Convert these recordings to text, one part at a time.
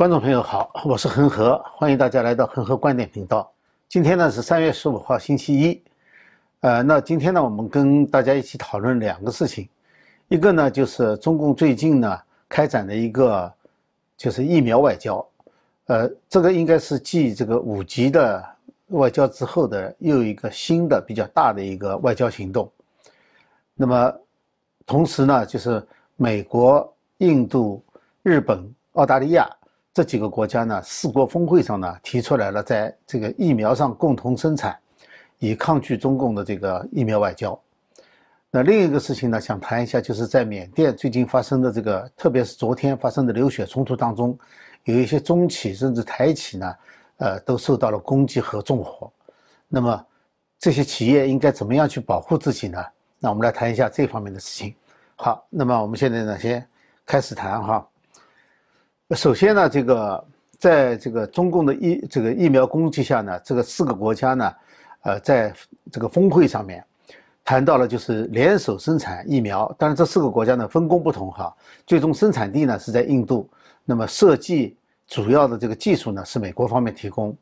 观众朋友好，我是恒河，欢迎大家来到恒河观点频道。今天呢是三月十五号，星期一。呃，那今天呢，我们跟大家一起讨论两个事情，一个呢就是中共最近呢开展的一个就是疫苗外交，呃，这个应该是继这个五级的外交之后的又一个新的比较大的一个外交行动。那么同时呢，就是美国、印度、日本、澳大利亚这几个国家呢，四国峰会上呢提出来了，在这个疫苗上共同生产。以抗拒中共的这个疫苗外交。那另一个事情呢，想谈一下，就是在缅甸最近发生的这个，特别是昨天发生的流血冲突当中，有一些中企甚至台企呢，呃，都受到了攻击和纵火。那么这些企业应该怎么样去保护自己呢？那我们来谈一下这方面的事情。好，那么我们现在呢，先开始谈哈。首先呢，这个在这个中共的疫这个疫苗攻击下呢，这个四个国家呢。呃，在这个峰会上面，谈到了就是联手生产疫苗。当然，这四个国家呢分工不同哈，最终生产地呢是在印度。那么设计主要的这个技术呢是美国方面提供。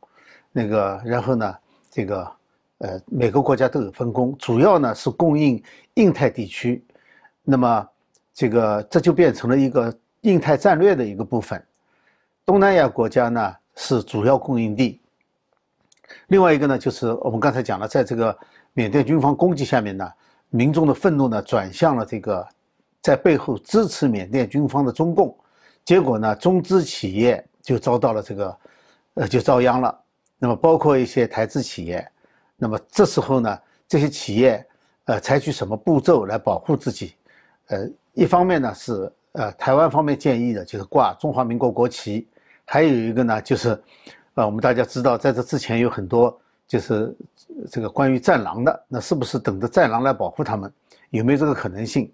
那个然后呢，这个呃每个国家都有分工，主要呢是供应印太地区。那么这个这就变成了一个印太战略的一个部分。东南亚国家呢是主要供应地。另外一个呢，就是我们刚才讲了，在这个缅甸军方攻击下面呢，民众的愤怒呢转向了这个在背后支持缅甸军方的中共，结果呢，中资企业就遭到了这个，呃，就遭殃了。那么包括一些台资企业，那么这时候呢，这些企业呃采取什么步骤来保护自己？呃，一方面呢是呃台湾方面建议的就是挂中华民国国旗，还有一个呢就是。呃，我们大家知道，在这之前有很多就是这个关于战狼的，那是不是等着战狼来保护他们？有没有这个可能性？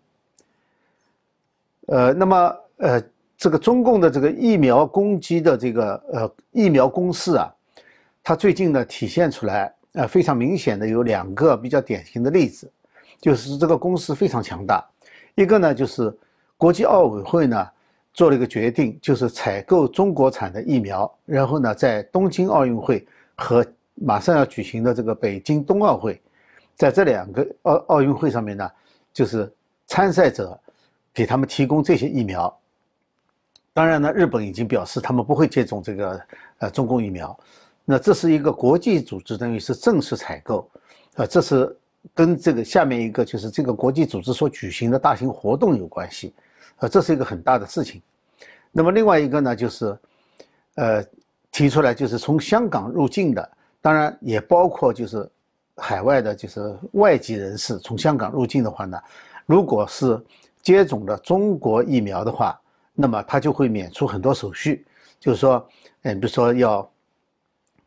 呃，那么呃，这个中共的这个疫苗攻击的这个呃疫苗攻势啊，它最近呢体现出来呃非常明显的有两个比较典型的例子，就是这个攻势非常强大。一个呢就是国际奥委会呢。做了一个决定，就是采购中国产的疫苗，然后呢，在东京奥运会和马上要举行的这个北京冬奥会，在这两个奥奥运会上面呢，就是参赛者给他们提供这些疫苗。当然呢，日本已经表示他们不会接种这个呃中共疫苗。那这是一个国际组织，等于是正式采购，呃，这是跟这个下面一个就是这个国际组织所举行的大型活动有关系。呃，这是一个很大的事情。那么另外一个呢，就是，呃，提出来就是从香港入境的，当然也包括就是海外的，就是外籍人士从香港入境的话呢，如果是接种了中国疫苗的话，那么他就会免除很多手续，就是说，嗯，比如说要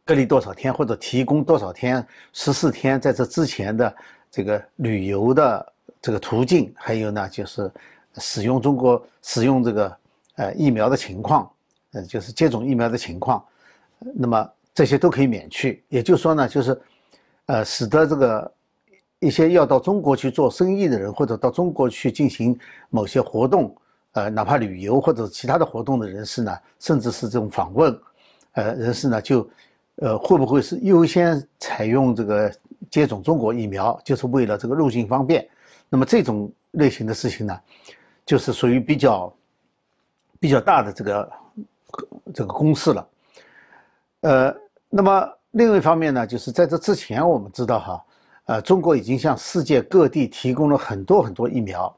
隔离多少天，或者提供多少天十四天在这之前的这个旅游的这个途径，还有呢就是。使用中国使用这个呃疫苗的情况，呃就是接种疫苗的情况，那么这些都可以免去。也就是说呢，就是呃使得这个一些要到中国去做生意的人，或者到中国去进行某些活动，呃哪怕旅游或者其他的活动的人士呢，甚至是这种访问，呃人士呢就呃会不会是优先采用这个接种中国疫苗，就是为了这个入境方便？那么这种类型的事情呢？就是属于比较比较大的这个这个公式了，呃，那么另一方面呢，就是在这之前，我们知道哈，呃，中国已经向世界各地提供了很多很多疫苗。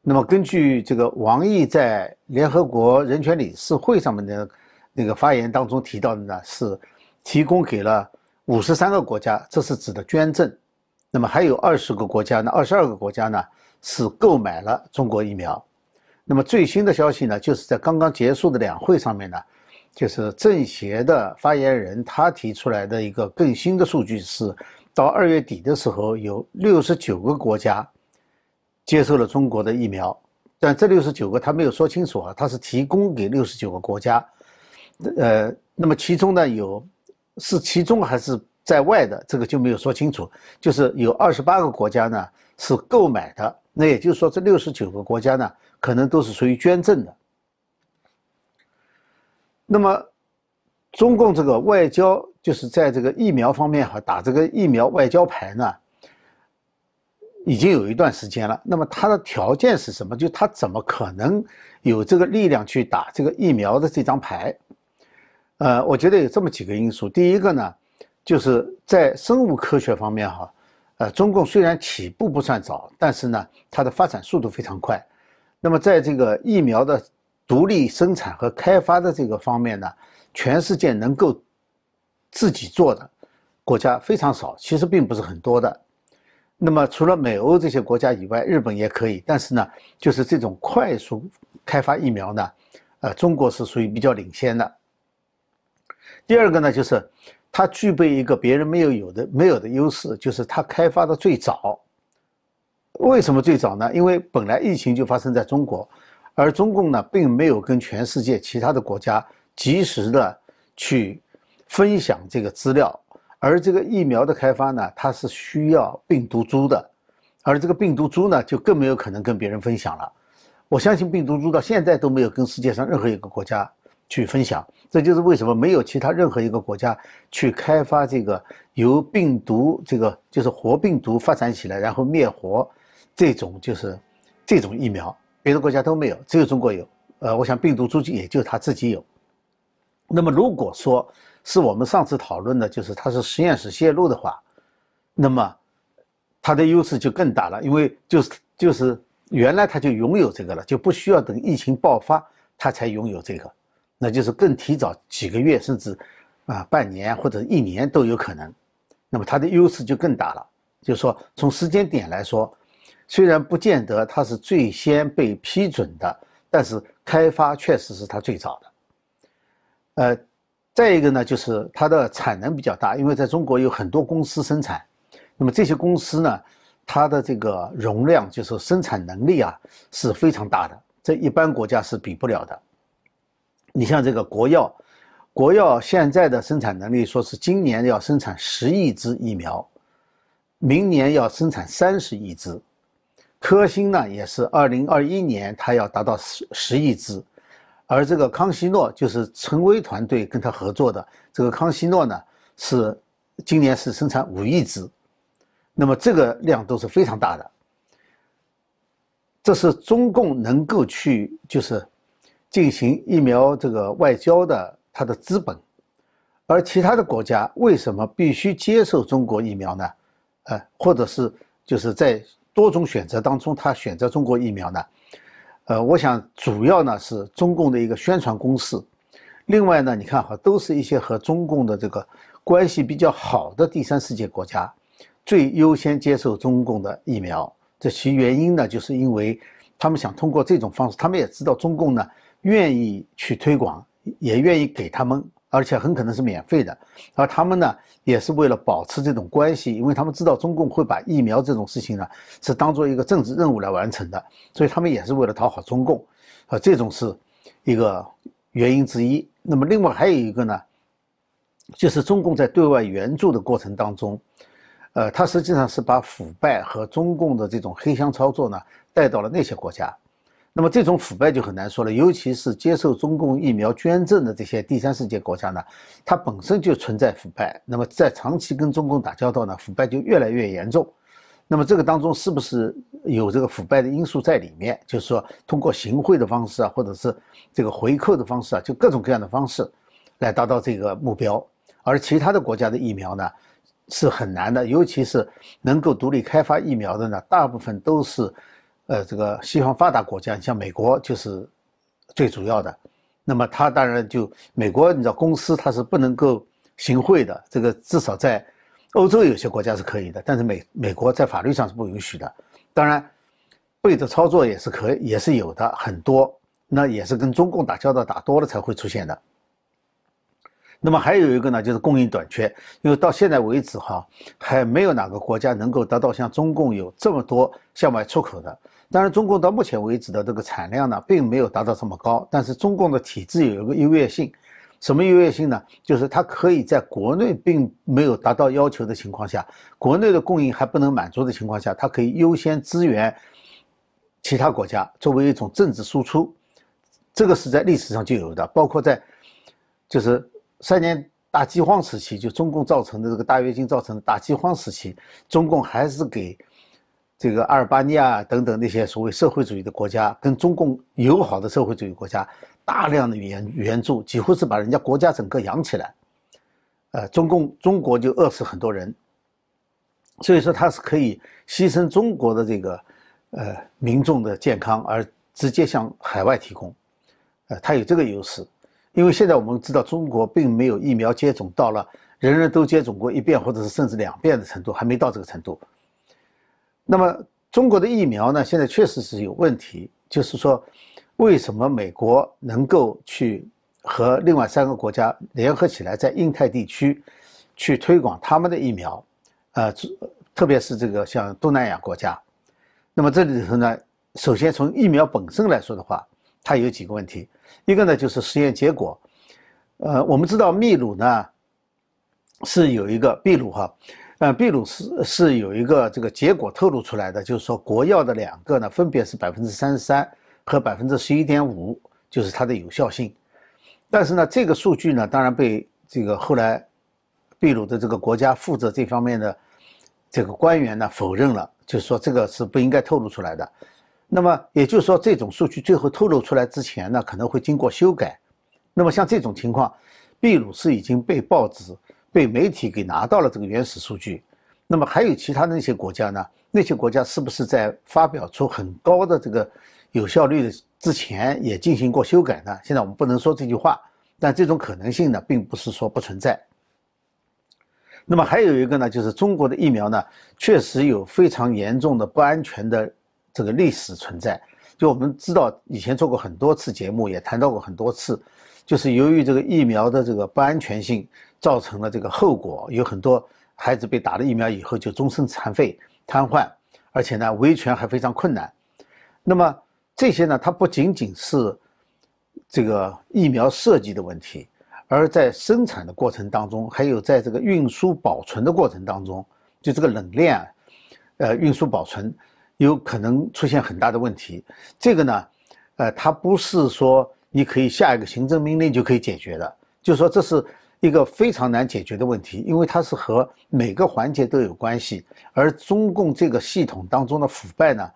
那么根据这个王毅在联合国人权理事会上面的那个发言当中提到的呢，是提供给了五十三个国家，这是指的捐赠。那么还有二十个国家呢，二十二个国家呢。是购买了中国疫苗，那么最新的消息呢，就是在刚刚结束的两会上面呢，就是政协的发言人他提出来的一个更新的数据是，到二月底的时候，有六十九个国家接受了中国的疫苗，但这六十九个他没有说清楚啊，他是提供给六十九个国家，呃，那么其中呢有是其中还是在外的，这个就没有说清楚，就是有二十八个国家呢是购买的。那也就是说，这六十九个国家呢，可能都是属于捐赠的。那么，中共这个外交就是在这个疫苗方面哈，打这个疫苗外交牌呢，已经有一段时间了。那么它的条件是什么？就它怎么可能有这个力量去打这个疫苗的这张牌？呃，我觉得有这么几个因素。第一个呢，就是在生物科学方面哈，呃，中共虽然起步不算早，但是呢，它的发展速度非常快。那么在这个疫苗的独立生产和开发的这个方面呢，全世界能够自己做的国家非常少，其实并不是很多的。那么除了美欧这些国家以外，日本也可以，但是呢，就是这种快速开发疫苗呢，呃，中国是属于比较领先的。第二个呢，就是它具备一个别人没有有的没有的优势，就是它开发的最早。为什么最早呢？因为本来疫情就发生在中国。而中共呢，并没有跟全世界其他的国家及时的去分享这个资料，而这个疫苗的开发呢，它是需要病毒株的，而这个病毒株呢，就更没有可能跟别人分享了。我相信病毒株到现在都没有跟世界上任何一个国家去分享，这就是为什么没有其他任何一个国家去开发这个由病毒这个就是活病毒发展起来，然后灭活这种就是这种疫苗。别的国家都没有，只有中国有。呃，我想病毒株也就他自己有。那么，如果说是我们上次讨论的，就是它是实验室泄露的话，那么它的优势就更大了，因为就是就是原来它就拥有这个了，就不需要等疫情爆发它才拥有这个，那就是更提早几个月，甚至啊半年或者一年都有可能。那么它的优势就更大了，就是说从时间点来说。虽然不见得它是最先被批准的，但是开发确实是它最早的。呃，再一个呢，就是它的产能比较大，因为在中国有很多公司生产，那么这些公司呢，它的这个容量就是生产能力啊是非常大的，这一般国家是比不了的。你像这个国药，国药现在的生产能力说是今年要生产十亿支疫苗，明年要生产三十亿支。科兴呢，也是二零二一年，它要达到十十亿支，而这个康希诺就是陈薇团队跟他合作的这个康希诺呢，是今年是生产五亿支，那么这个量都是非常大的。这是中共能够去就是进行疫苗这个外交的它的资本，而其他的国家为什么必须接受中国疫苗呢？呃，或者是就是在。多种选择当中，他选择中国疫苗呢？呃，我想主要呢是中共的一个宣传攻势。另外呢，你看哈，都是一些和中共的这个关系比较好的第三世界国家，最优先接受中共的疫苗。这其原因呢，就是因为他们想通过这种方式，他们也知道中共呢愿意去推广，也愿意给他们。而且很可能是免费的，而他们呢也是为了保持这种关系，因为他们知道中共会把疫苗这种事情呢是当做一个政治任务来完成的，所以他们也是为了讨好中共，啊，这种是一个原因之一。那么另外还有一个呢，就是中共在对外援助的过程当中，呃，他实际上是把腐败和中共的这种黑箱操作呢带到了那些国家。那么这种腐败就很难说了，尤其是接受中共疫苗捐赠的这些第三世界国家呢，它本身就存在腐败。那么在长期跟中共打交道呢，腐败就越来越严重。那么这个当中是不是有这个腐败的因素在里面？就是说通过行贿的方式啊，或者是这个回扣的方式啊，就各种各样的方式来达到这个目标。而其他的国家的疫苗呢，是很难的，尤其是能够独立开发疫苗的呢，大部分都是。呃，这个西方发达国家，像美国就是最主要的。那么，它当然就美国，你知道，公司它是不能够行贿的。这个至少在欧洲有些国家是可以的，但是美美国在法律上是不允许的。当然，背着操作也是可也是有的，很多。那也是跟中共打交道打多了才会出现的。那么还有一个呢，就是供应短缺，因为到现在为止哈，还没有哪个国家能够达到像中共有这么多向外出口的。当然，中共到目前为止的这个产量呢，并没有达到这么高。但是中共的体制有一个优越性，什么优越性呢？就是它可以在国内并没有达到要求的情况下，国内的供应还不能满足的情况下，它可以优先支援其他国家，作为一种政治输出。这个是在历史上就有的，包括在就是三年大饥荒时期，就中共造成的这个大跃进造成的大饥荒时期，中共还是给这个阿尔巴尼亚等等那些所谓社会主义的国家，跟中共友好的社会主义国家大量的援援助，几乎是把人家国家整个养起来。呃，中共中国就饿死很多人，所以说他是可以牺牲中国的这个呃民众的健康，而直接向海外提供，呃，他有这个优势。因为现在我们知道，中国并没有疫苗接种到了人人都接种过一遍或者是甚至两遍的程度，还没到这个程度。那么中国的疫苗呢，现在确实是有问题，就是说，为什么美国能够去和另外三个国家联合起来，在印太地区去推广他们的疫苗？呃，特别是这个像东南亚国家。那么这里头呢，首先从疫苗本身来说的话，它有几个问题。一个呢就是实验结果，呃，我们知道秘鲁呢是有一个秘鲁哈，呃，秘鲁是是有一个这个结果透露出来的，就是说国药的两个呢分别是百分之三十三和百分之十一点五，就是它的有效性。但是呢，这个数据呢当然被这个后来秘鲁的这个国家负责这方面的这个官员呢否认了，就是说这个是不应该透露出来的。那么也就是说，这种数据最后透露出来之前呢，可能会经过修改。那么像这种情况，秘鲁是已经被报纸、被媒体给拿到了这个原始数据。那么还有其他的那些国家呢？那些国家是不是在发表出很高的这个有效率的之前也进行过修改呢？现在我们不能说这句话，但这种可能性呢，并不是说不存在。那么还有一个呢，就是中国的疫苗呢，确实有非常严重的不安全的。这个历史存在，就我们知道，以前做过很多次节目，也谈到过很多次，就是由于这个疫苗的这个不安全性，造成了这个后果，有很多孩子被打了疫苗以后就终身残废、瘫痪，而且呢维权还非常困难。那么这些呢，它不仅仅是这个疫苗设计的问题，而在生产的过程当中，还有在这个运输保存的过程当中，就这个冷链，呃，运输保存。有可能出现很大的问题，这个呢，呃，它不是说你可以下一个行政命令就可以解决的，就是说这是一个非常难解决的问题，因为它是和每个环节都有关系，而中共这个系统当中的腐败呢，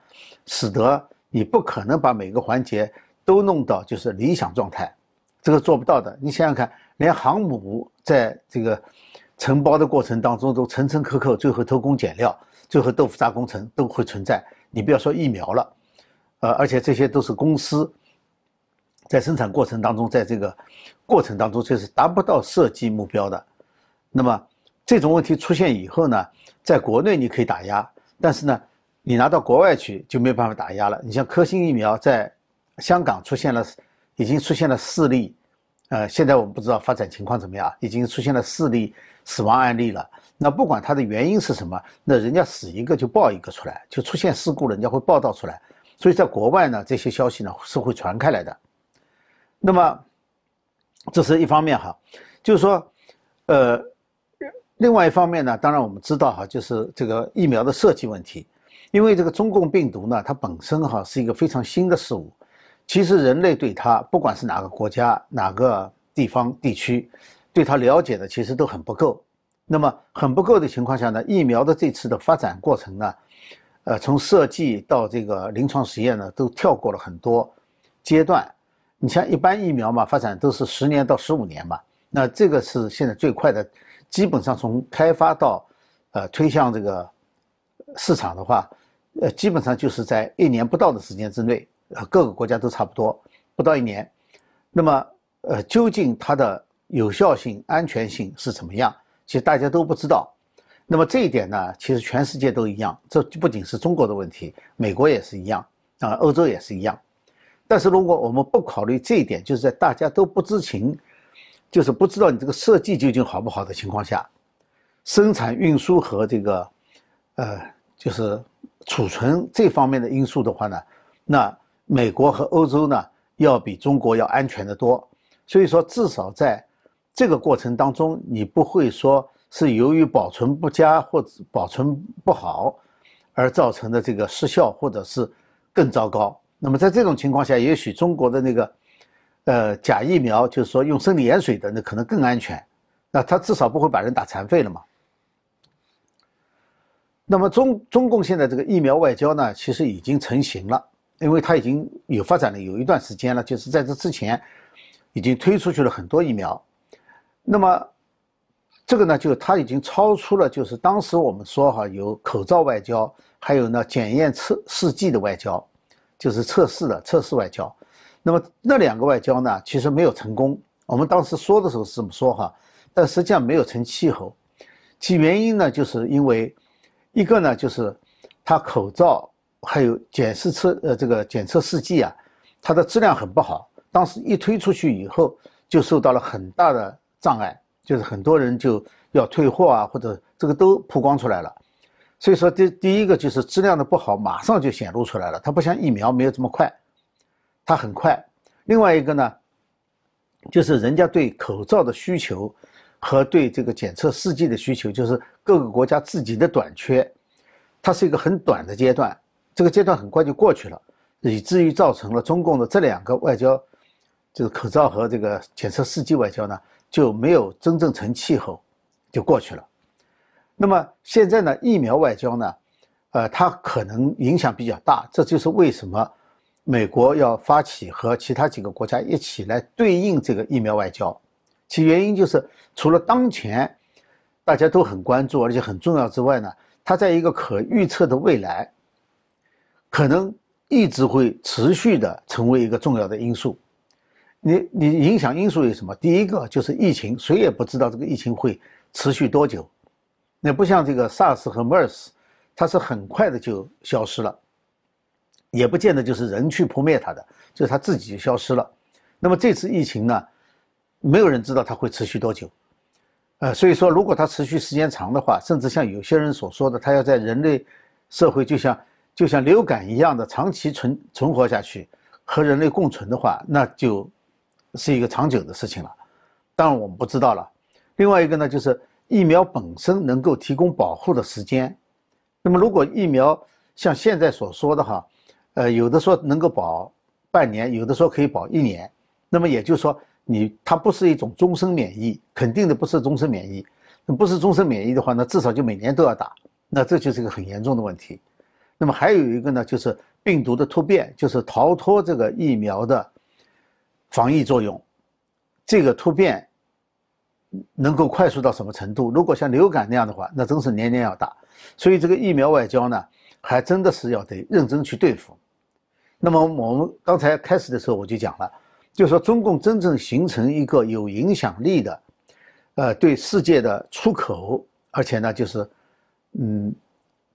使得你不可能把每个环节都弄到就是理想状态，这个做不到的。你想想看，连航母在这个承包的过程当中都层层克扣，最后偷工减料，最后豆腐渣工程都会存在。你不要说疫苗了，呃，而且这些都是公司在生产过程当中，在这个过程当中却是达不到设计目标的。那么这种问题出现以后呢，在国内你可以打压，但是呢，你拿到国外去就没有办法打压了。你像科兴疫苗在香港出现了，已经出现了四例，呃，现在我们不知道发展情况怎么样，已经出现了四例死亡案例了。那不管它的原因是什么，那人家死一个就报一个出来，就出现事故，人家会报道出来。所以在国外呢，这些消息呢是会传开来的。那么，这是一方面哈，就是说，呃，另外一方面呢，当然我们知道哈，就是这个疫苗的设计问题，因为这个中共病毒呢，它本身哈是一个非常新的事物，其实人类对它，不管是哪个国家、哪个地方、地区，对它了解的其实都很不够。那么很不够的情况下呢，疫苗的这次的发展过程呢，呃，从设计到这个临床实验呢，都跳过了很多阶段。你像一般疫苗嘛，发展都是十年到十五年嘛，那这个是现在最快的，基本上从开发到呃推向这个市场的话，呃，基本上就是在一年不到的时间之内，呃，各个国家都差不多不到一年。那么呃，究竟它的有效性、安全性是怎么样？其实大家都不知道，那么这一点呢，其实全世界都一样。这不仅是中国的问题，美国也是一样啊，欧洲也是一样。但是如果我们不考虑这一点，就是在大家都不知情，就是不知道你这个设计究竟好不好的情况下，生产、运输和这个，呃，就是储存这方面的因素的话呢，那美国和欧洲呢，要比中国要安全的多。所以说，至少在。这个过程当中，你不会说是由于保存不佳或者保存不好而造成的这个失效，或者是更糟糕。那么在这种情况下，也许中国的那个呃，假疫苗就是说用生理盐水的，那可能更安全，那他至少不会把人打残废了嘛。那么中中共现在这个疫苗外交呢，其实已经成型了，因为它已经有发展了有一段时间了，就是在这之前，已经推出去了很多疫苗。那么这个呢，就它已经超出了就是当时我们说哈有口罩外交，还有呢检验测试剂的外交，就是测试的测试外交。那么那两个外交呢，其实没有成功。我们当时说的时候是这么说哈，但实际上没有成气候。其原因呢，就是因为一个呢，就是它口罩还有检测测呃这个检测试剂啊，它的质量很不好。当时一推出去以后，就受到了很大的障碍，就是很多人就要退货啊，或者这个都曝光出来了。所以说，第第一个就是质量的不好，马上就显露出来了。它不像疫苗没有这么快。它很快，另外一个呢，就是人家对口罩的需求和对这个检测试剂的需求，就是各个国家自己的短缺，它是一个很短的阶段，这个阶段很快就过去了，以至于造成了中共的这两个外交，就是口罩和这个检测试剂外交呢，就没有真正成气候，就过去了。那么现在呢，疫苗外交呢，呃，它可能影响比较大，这就是为什么。美国要发起和其他几个国家一起来对应这个疫苗外交，其原因就是除了当前大家都很关注而且很重要之外呢，它在一个可预测的未来，可能一直会持续的成为一个重要的因素。你你影响因素有什么？第一个就是疫情，谁也不知道这个疫情会持续多久。那不像这个 SARS 和 MERS，它是很快的就消失了。也不见得就是人去扑灭它的，就是它自己就消失了。那么这次疫情呢，没有人知道它会持续多久，呃，所以说如果它持续时间长的话，甚至像有些人所说的，它要在人类社会就像就像流感一样的长期存存活下去，和人类共存的话，那就是一个长久的事情了。当然我们不知道了。另外一个呢，就是疫苗本身能够提供保护的时间。那么如果疫苗像现在所说的哈。呃，有的说能够保半年，有的说可以保一年，那么也就是说，你它不是一种终身免疫，肯定的不是终身免疫。那不是终身免疫的话，那至少就每年都要打，那这就是一个很严重的问题。那么还有一个呢，就是病毒的突变，就是逃脱这个疫苗的防疫作用，这个突变能够快速到什么程度？如果像流感那样的话，那真是年年要打。所以这个疫苗外交呢，还真的是要得认真去对付。那么我们刚才开始的时候我就讲了，就说中共真正形成一个有影响力的，呃，对世界的出口，而且呢，就是，嗯，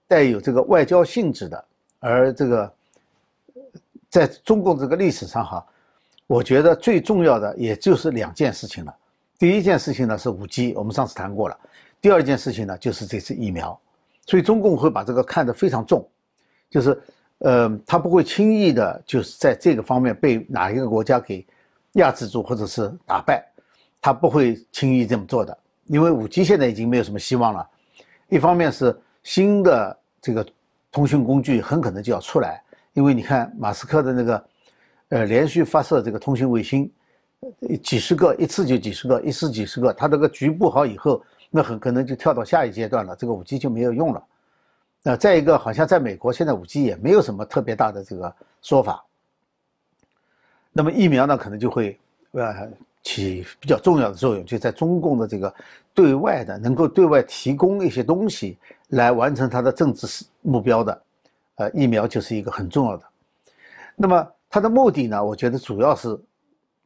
带有这个外交性质的，而这个，在中共这个历史上哈，我觉得最重要的也就是两件事情了。第一件事情呢是五 G，我们上次谈过了；第二件事情呢就是这次疫苗，所以中共会把这个看得非常重，就是。呃，他不会轻易的，就是在这个方面被哪一个国家给压制住或者是打败，他不会轻易这么做的。因为五 G 现在已经没有什么希望了，一方面是新的这个通讯工具很可能就要出来，因为你看马斯克的那个，呃，连续发射这个通讯卫星，几十个一次就几十个，一次几十个，他这个局部好以后，那很可能就跳到下一阶段了，这个五 G 就没有用了。那再一个，好像在美国现在五 G 也没有什么特别大的这个说法。那么疫苗呢，可能就会呃起比较重要的作用，就在中共的这个对外的能够对外提供一些东西来完成它的政治目标的，呃，疫苗就是一个很重要的。那么它的目的呢，我觉得主要是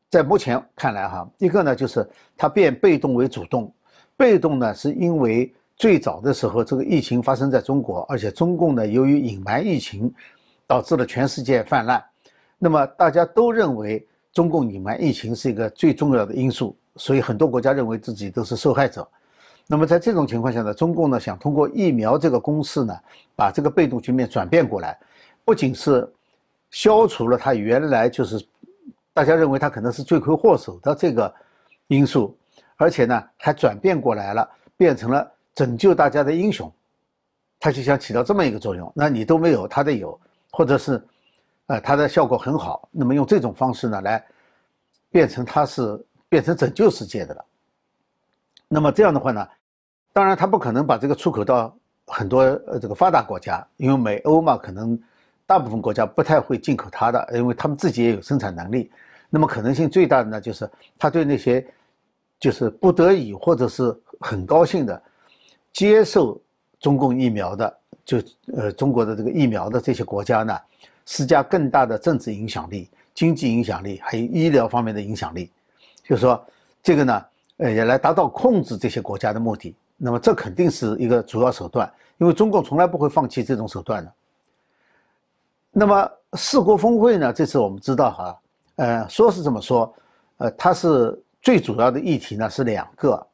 在目前看来哈，一个呢就是它变被动为主动，被动呢是因为。最早的时候，这个疫情发生在中国，而且中共呢，由于隐瞒疫情，导致了全世界泛滥。那么大家都认为中共隐瞒疫情是一个最重要的因素，所以很多国家认为自己都是受害者。那么在这种情况下呢，中共呢想通过疫苗这个公式呢，把这个被动局面转变过来，不仅是消除了他原来就是大家认为他可能是罪魁祸首的这个因素，而且呢还转变过来了，变成了。拯救大家的英雄，他就想起到这么一个作用。那你都没有，他的有，或者是，呃，他的效果很好。那么用这种方式呢，来变成它是变成拯救世界的了。那么这样的话呢，当然他不可能把这个出口到很多呃这个发达国家，因为美欧嘛，可能大部分国家不太会进口它的，因为他们自己也有生产能力。那么可能性最大的呢，就是他对那些就是不得已或者是很高兴的接受中共疫苗的，就呃中国的这个疫苗的这些国家呢，施加更大的政治影响力、经济影响力，还有医疗方面的影响力，就是说这个呢。呃，也来达到控制这些国家的目的。那么，这肯定是一个主要手段，因为中共从来不会放弃这种手段的。那么，四国峰会呢？这次我们知道哈，呃，说是这么说，呃，它是最主要的议题呢是两个。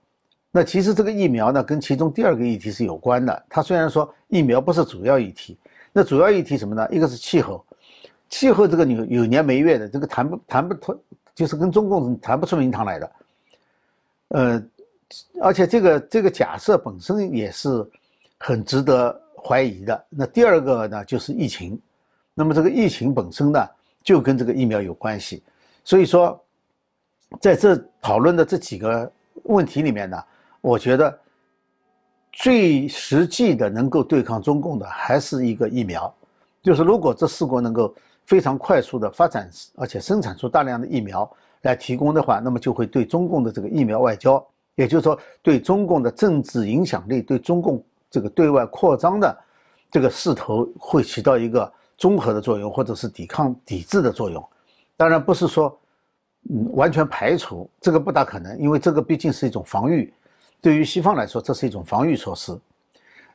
那其实这个疫苗呢，跟其中第二个议题是有关的。它虽然说疫苗不是主要议题，那主要议题什么呢？一个是气候，气候这个有有年没月的，这个谈不谈不出，就是跟中共谈不出名堂来的。呃，而且这个这个假设本身也是很值得怀疑的。那第二个呢，就是疫情。那么这个疫情本身呢，就跟这个疫苗有关系。所以说，在这讨论的这几个问题里面呢，我觉得最实际的能够对抗中共的，还是一个疫苗。就是如果这四国能够非常快速的发展，而且生产出大量的疫苗。来提供的话，那么就会对中共的这个疫苗外交，也就是说对中共的政治影响力、对中共这个对外扩张的这个势头，会起到一个综合的作用，或者是抵抗、抵制的作用。当然不是说嗯完全排除，这个不大可能，因为这个毕竟是一种防御，对于西方来说，这是一种防御措施。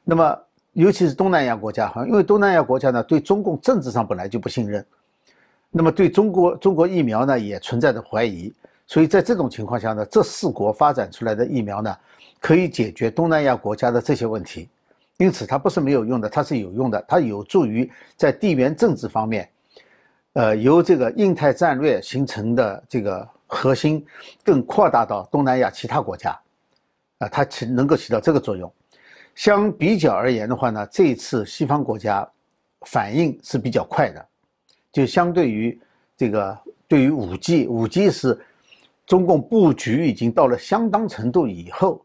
那么尤其是东南亚国家，哈，因为东南亚国家呢对中共政治上本来就不信任。那么对中国中国疫苗呢也存在着怀疑，所以在这种情况下呢，这四国发展出来的疫苗呢，可以解决东南亚国家的这些问题，因此它不是没有用的，它是有用的，它有助于在地缘政治方面，呃，由这个印太战略形成的这个核心更扩大到东南亚其他国家，啊，它起能够起到这个作用。相比较而言的话呢，这一次西方国家反应是比较快的。就相对于这个，对于五 G，五 G 是中共布局已经到了相当程度以后，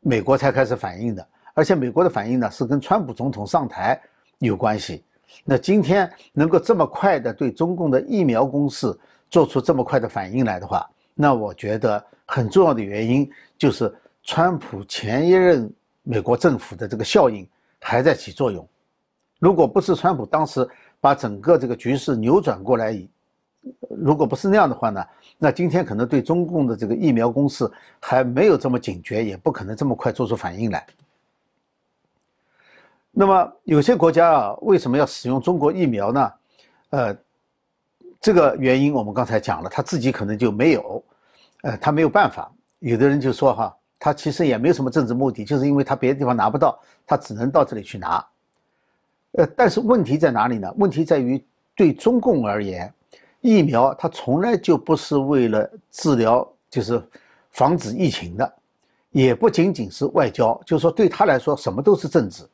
美国才开始反应的。而且美国的反应呢，是跟川普总统上台有关系。那今天能够这么快的对中共的疫苗攻势做出这么快的反应来的话，那我觉得很重要的原因就是川普前一任美国政府的这个效应还在起作用。如果不是川普当时，把整个这个局势扭转过来，如果不是那样的话呢，那今天可能对中共的这个疫苗攻势还没有这么警觉，也不可能这么快做出反应来。那么有些国家啊，为什么要使用中国疫苗呢？呃，这个原因我们刚才讲了，他自己可能就没有，呃，他没有办法。有的人就说哈，他其实也没有什么政治目的，就是因为他别的地方拿不到，他只能到这里去拿。呃，但是问题在哪里呢？问题在于，对中共而言，疫苗它从来就不是为了治疗，就是防止疫情的，也不仅仅是外交，就是说对他来说，什么都是政治。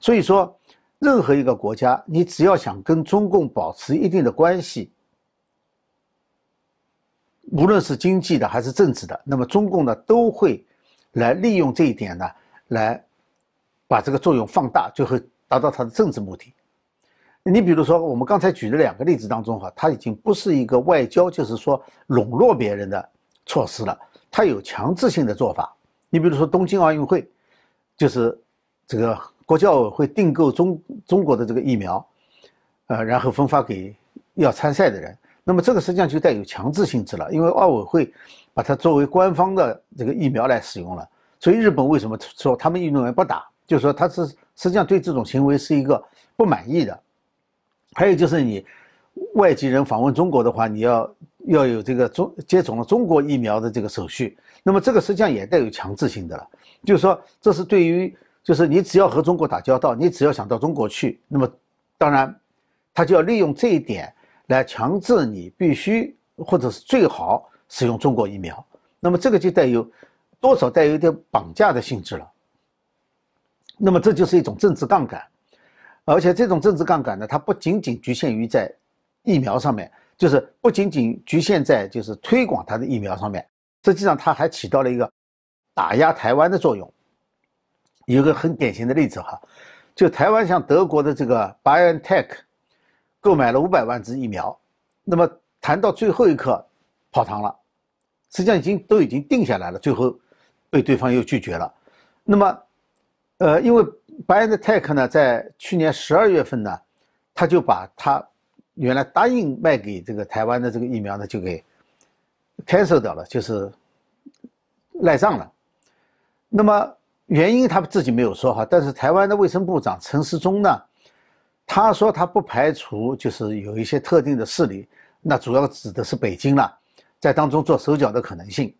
所以说，任何一个国家，你只要想跟中共保持一定的关系，无论是经济的还是政治的，那么中共呢都会来利用这一点呢，来把这个作用放大，最后。达到他的政治目的。你比如说，我们刚才举的两个例子当中，哈，它已经不是一个外交，就是说笼络别人的措施了，它有强制性的做法。你比如说东京奥运会，就是这个国际奥委会订购中中国的这个疫苗，呃，然后分发给要参赛的人。那么这个实际上就带有强制性质了，因为奥委会把它作为官方的这个疫苗来使用了。所以日本为什么说他们运动员不打？就是说他是。实际上对这种行为是一个不满意的，还有就是你外籍人访问中国的话，你要要有这个中接种了中国疫苗的这个手续，那么这个实际上也带有强制性的了，就是说这是对于就是你只要和中国打交道，你只要想到中国去，那么当然他就要利用这一点来强制你必须或者是最好使用中国疫苗，那么这个就带有多少带有一点绑架的性质了。那么这就是一种政治杠杆，而且这种政治杠杆呢，它不仅仅局限于在疫苗上面，就是不仅仅局限在就是推广它的疫苗上面，实际上它还起到了一个打压台湾的作用。有个很典型的例子哈，就台湾向德国的这个 BioNTech 购买了五百万支疫苗，那么谈到最后一刻泡汤了，实际上已经都已经定下来了，最后被对方又拒绝了。那么，呃，因为 BioNTech 呢，在去年十二月份呢，他就把他原来答应卖给这个台湾的这个疫苗呢，就给 cancel 掉了，就是赖账了。那么。原因他自己没有说哈，但是台湾的卫生部长陈时中呢，他说他不排除就是有一些特定的势力，那主要指的是北京了，在当中做手脚的可能性。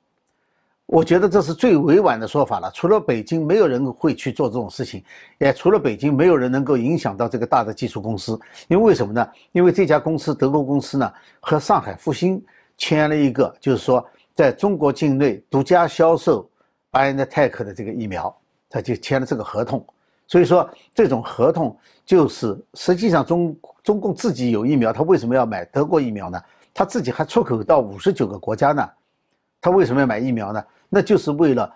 我觉得这是最委婉的说法了。除了北京，没有人会去做这种事情，也除了北京，没有人能够影响到这个大的技术公司。因为为什么呢？因为这家公司德国公司呢和上海复星签了一个，就是说在中国境内独家销售。BioNTech 的这个疫苗，他就签了这个合同，所以说这种合同就是实际上中中共自己有疫苗，他为什么要买德国疫苗呢？他自己还出口到五十九个国家呢，他为什么要买疫苗呢？那就是为了，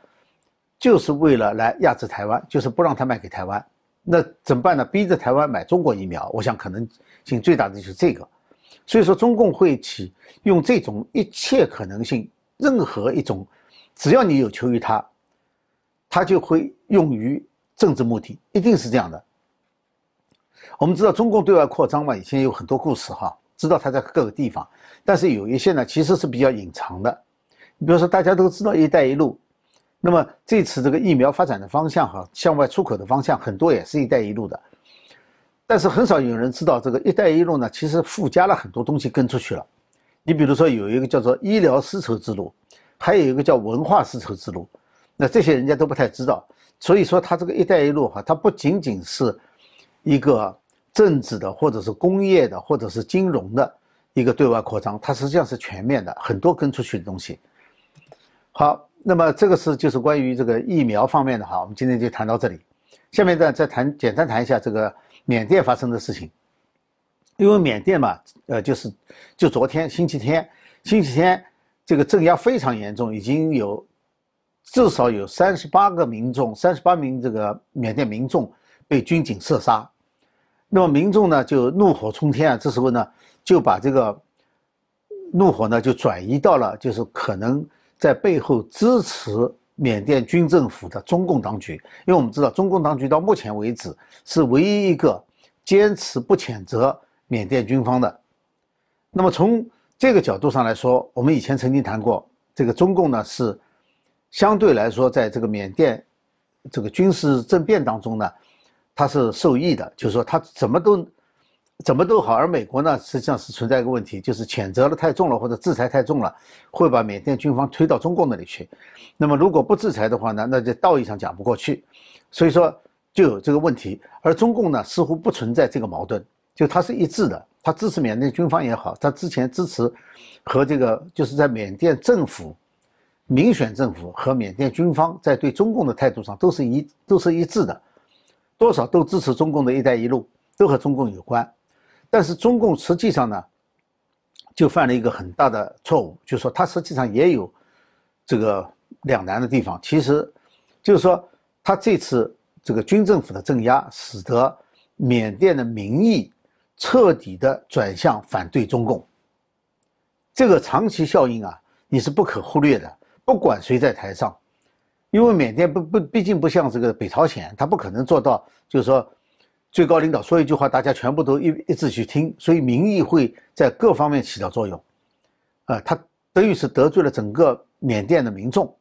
就是为了来压制台湾，就是不让他卖给台湾。那怎么办呢？逼着台湾买中国疫苗，我想可能性最大的就是这个。所以说中共会起用这种一切可能性，任何一种，只要你有求于他。它就会用于政治目的，一定是这样的。我们知道中共对外扩张嘛，以前有很多故事哈，知道它在各个地方，但是有一些呢其实是比较隐藏的。你比如说大家都知道“一带一路”，那么这次这个疫苗发展的方向哈，向外出口的方向很多也是一带一路的，但是很少有人知道这个“一带一路”呢，其实附加了很多东西跟出去了。你比如说有一个叫做医疗丝绸之路，还有一个叫文化丝绸之路。那这些人家都不太知道，所以说他这个“一带一路”哈，它不仅仅是一个政治的，或者是工业的，或者是金融的一个对外扩张，它实际上是全面的，很多跟出去的东西。好，那么这个是就是关于这个疫苗方面的哈，我们今天就谈到这里。下面呢再谈简单谈一下这个缅甸发生的事情，因为缅甸嘛，呃，就是就昨天星期天，星期天这个镇压非常严重，已经有。至少有三十八个民众，三十八名这个缅甸民众被军警射杀，那么民众呢就怒火冲天啊！这时候呢就把这个怒火呢就转移到了就是可能在背后支持缅甸军政府的中共当局，因为我们知道中共当局到目前为止是唯一一个坚持不谴责缅甸军方的。那么从这个角度上来说，我们以前曾经谈过，这个中共呢是。相对来说，在这个缅甸这个军事政变当中呢，他是受益的，就是说他怎么都怎么都好。而美国呢，实际上是存在一个问题，就是谴责的太重了，或者制裁太重了，会把缅甸军方推到中共那里去。那么如果不制裁的话呢，那就道义上讲不过去，所以说就有这个问题。而中共呢，似乎不存在这个矛盾，就它是一致的，它支持缅甸军方也好，它之前支持和这个就是在缅甸政府。民选政府和缅甸军方在对中共的态度上都是一都是一致的，多少都支持中共的一带一路，都和中共有关。但是中共实际上呢，就犯了一个很大的错误，就是说他实际上也有这个两难的地方。其实，就是说他这次这个军政府的镇压，使得缅甸的民意彻底的转向反对中共。这个长期效应啊，你是不可忽略的。不管谁在台上，因为缅甸不不毕竟不像这个北朝鲜，他不可能做到，就是说最高领导说一句话，大家全部都一一致去听，所以民意会在各方面起到作用，啊，他等于是得罪了整个缅甸的民众。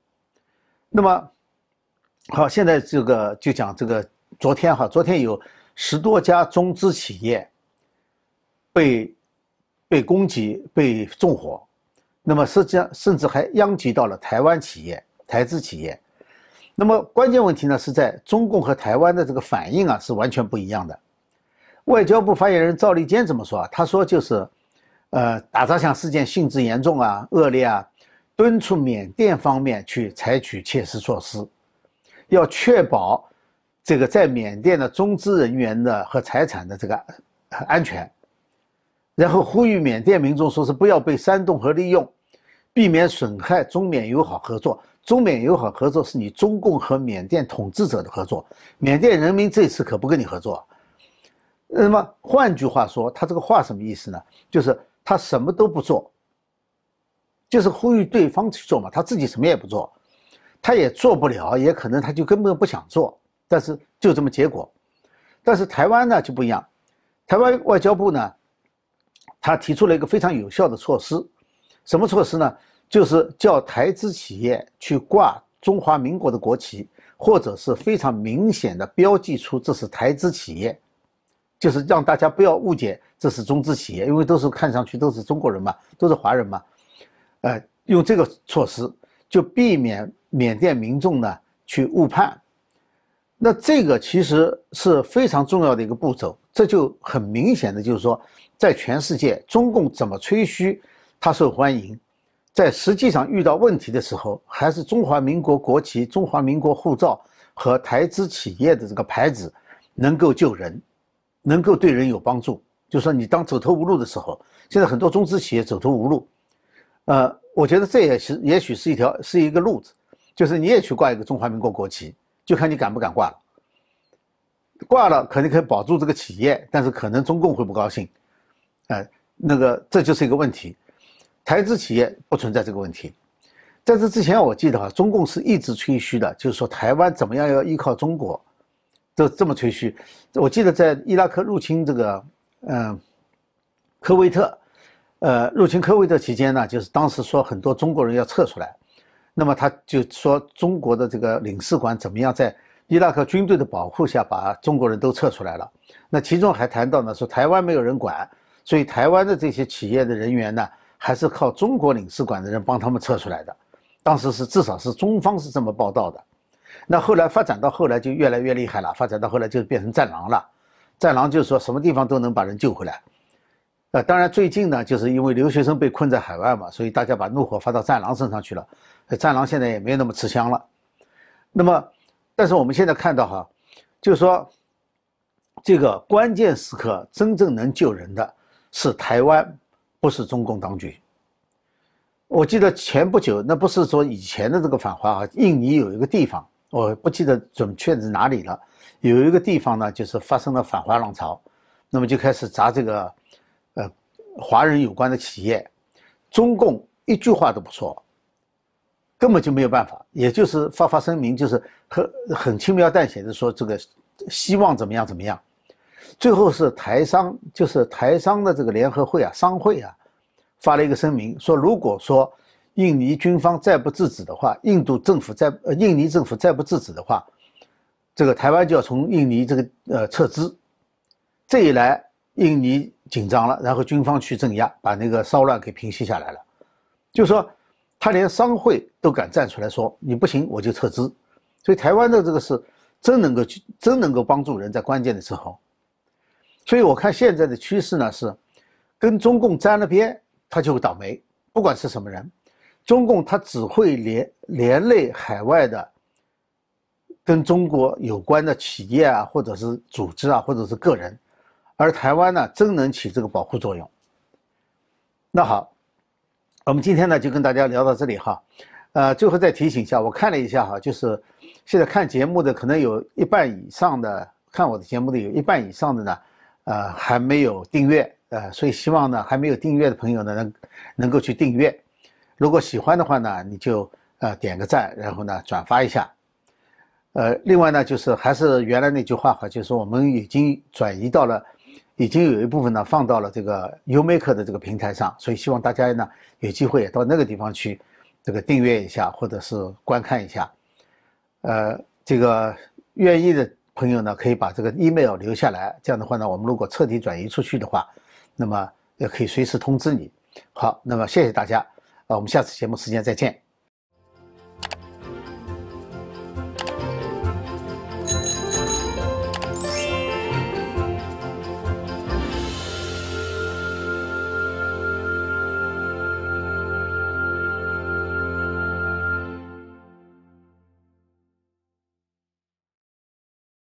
那么好，现在这个就讲这个昨天哈，昨天有十多家中资企业被被攻击、被纵火。那么实际上，甚至还殃及到了台湾企业、台资企业。那么关键问题呢，是在中共和台湾的这个反应啊，是完全不一样的。外交部发言人赵立坚怎么说啊？他说就是，呃，打砸抢事件性质严重啊、恶劣啊，敦促缅甸方面去采取切实措施，要确保这个在缅甸的中资人员的和财产的这个安全。然后呼吁缅甸民众说是不要被煽动和利用，避免损害中缅友好合作。中缅友好合作是你中共和缅甸统治者的合作，缅甸人民这次可不跟你合作。那么换句话说，他这个话什么意思呢？就是他什么都不做，就是呼吁对方去做嘛，他自己什么也不做，他也做不了，也可能他就根本不想做。但是就这么结果。但是台湾呢就不一样，台湾外交部呢，他提出了一个非常有效的措施，什么措施呢？就是叫台资企业去挂中华民国的国旗，或者是非常明显的标记出这是台资企业，就是让大家不要误解这是中资企业，因为都是看上去都是中国人嘛，都是华人嘛，呃，用这个措施就避免缅甸民众呢去误判。那这个其实是非常重要的一个步骤，这就很明显的就是说，在全世界，中共怎么吹嘘它受欢迎？在实际上遇到问题的时候，还是中华民国国旗、中华民国护照和台资企业的这个牌子能够救人，能够对人有帮助。就说你当走投无路的时候，现在很多中资企业走投无路，呃，我觉得这也是也许是一条是一个路子，就是你也去挂一个中华民国国旗，就看你敢不敢挂了。挂了肯定可以保住这个企业，但是可能中共会不高兴，哎，那个这就是一个问题。台资企业不存在这个问题，在这之前，我记得哈，中共是一直吹嘘的，就是说台湾怎么样要依靠中国，都这么吹嘘。我记得在伊拉克入侵这个，嗯，科威特，呃，入侵科威特期间呢，就是当时说很多中国人要撤出来，那么他就说中国的这个领事馆怎么样在伊拉克军队的保护下把中国人都撤出来了。那其中还谈到呢，说台湾没有人管，所以台湾的这些企业的人员呢。还是靠中国领事馆的人帮他们撤出来的，当时是至少是中方是这么报道的。那后来发展到后来就越来越厉害了，发展到后来就变成战狼了。战狼就是说什么地方都能把人救回来。呃，当然最近呢，就是因为留学生被困在海外嘛，所以大家把怒火发到战狼身上去了。战狼现在也没那么吃香了。那么，但是我们现在看到哈，就是说这个关键时刻真正能救人的是台湾。不是中共当局。我记得前不久，那不是说以前的这个反华啊，印尼有一个地方，我不记得准确是哪里了。有一个地方呢，就是发生了反华浪潮，那么就开始砸这个，呃，华人有关的企业。中共一句话都不说，根本就没有办法，也就是发发声明，就是很很轻描淡写的说这个希望怎么样怎么样。最后是台商，就是台商的这个联合会啊，商会啊，发了一个声明，说如果说印尼军方再不制止的话，印度政府再呃印尼政府再不制止的话，这个台湾就要从印尼这个呃撤资。这一来，印尼紧张了，然后军方去镇压，把那个骚乱给平息下来了。就说他连商会都敢站出来说你不行，我就撤资。所以台湾的这个是真能够去，真能够帮助人在关键的时候。所以我看现在的趋势呢是，跟中共沾了边，他就会倒霉。不管是什么人，中共他只会连连累海外的跟中国有关的企业啊，或者是组织啊，或者是个人，而台湾呢，真能起这个保护作用。那好，我们今天呢就跟大家聊到这里哈。呃，最后再提醒一下，我看了一下哈，就是现在看节目的可能有一半以上的看我的节目的有一半以上的呢。呃，还没有订阅，呃，所以希望呢，还没有订阅的朋友呢，能能够去订阅。如果喜欢的话呢，你就呃点个赞，然后呢转发一下。呃，另外呢，就是还是原来那句话哈，就是我们已经转移到了，已经有一部分呢放到了这个 u m a k e 的这个平台上，所以希望大家呢有机会也到那个地方去这个订阅一下，或者是观看一下。呃，这个愿意的。朋友呢，可以把这个 email 留下来，这样的话呢，我们如果彻底转移出去的话，那么也可以随时通知你。好，那么谢谢大家，啊，我们下次节目时间再见。